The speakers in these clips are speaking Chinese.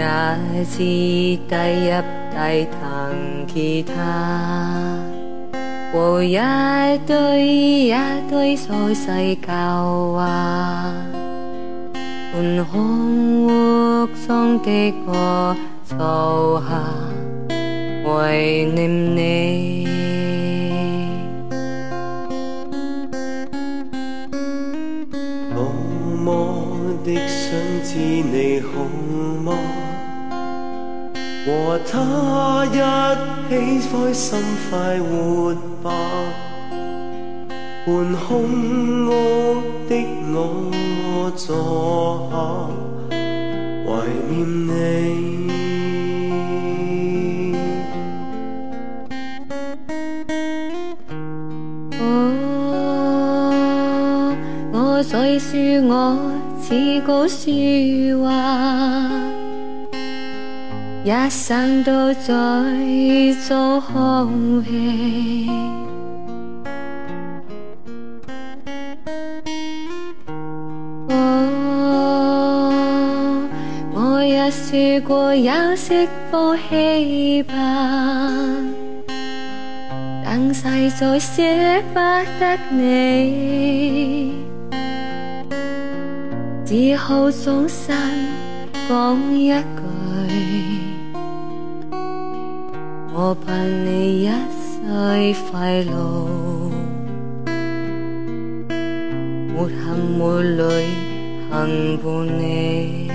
也次低泣，低弹吉他，和一堆一堆琐碎旧话，半空屋中的我坐下，怀念你，默默的想知你好吗？和他一起开心快活吧，半空屋的我坐下，怀念你。我我在说，我似个说话。一生都在做空气。我我也试过有息呼气吧，但实在舍不得你，只好转身讲一句。我盼你一世快乐，没恨没泪，幸伴你。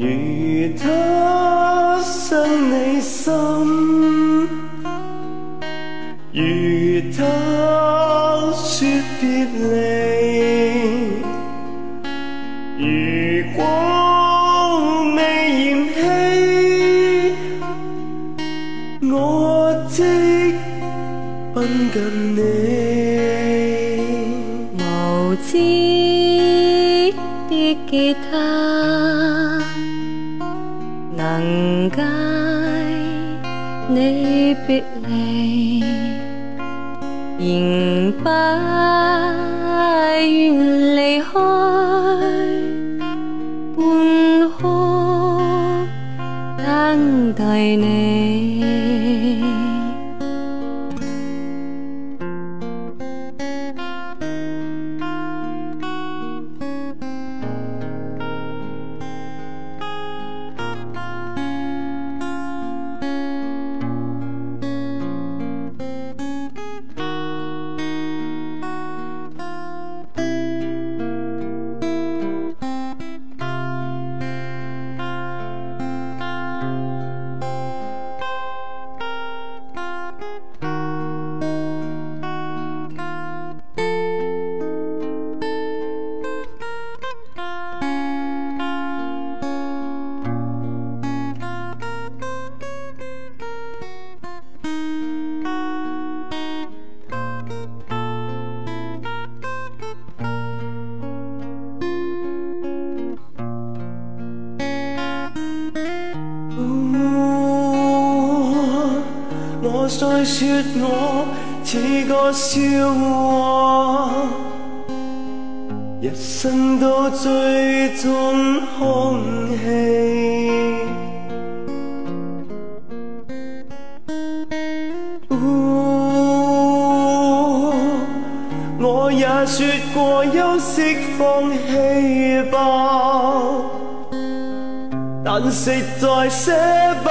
如他伤你心。如果未嫌弃，我即奔近你。无知的吉他，能解你别离。仍不愿离开，半空等待你。再说我似個笑話，一生都最終空氣。我也説過休息放棄吧，但實在捨不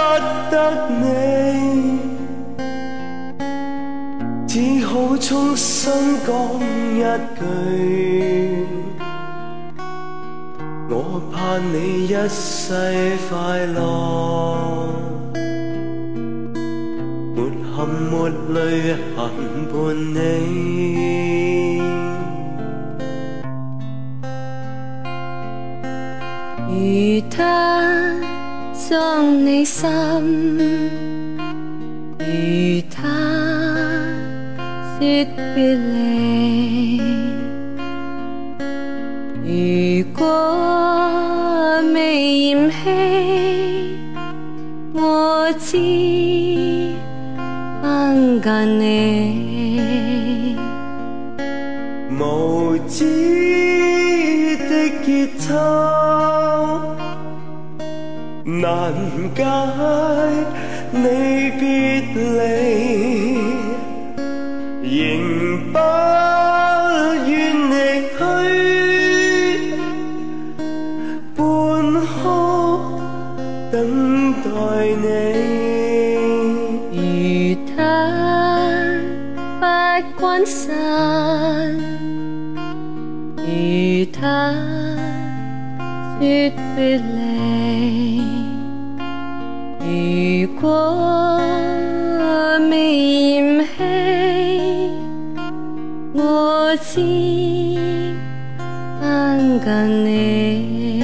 得你。只好重新讲一句，我盼你一世快乐，没憾没泪痕伴你。如他伤你心，如他。越别离，如果未嫌弃，我知不惯你，无知的结束，难解你别离。仍不願離去，半哭等待你。如他不關心，如他说别離，如果未嫌弃。我知亲近你，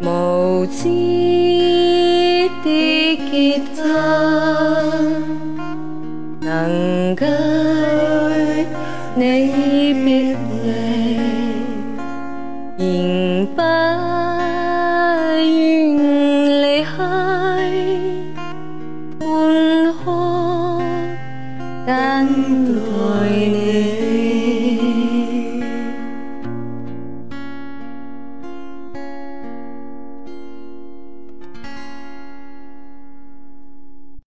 无知的吉他能解你秘密。tan thôi nên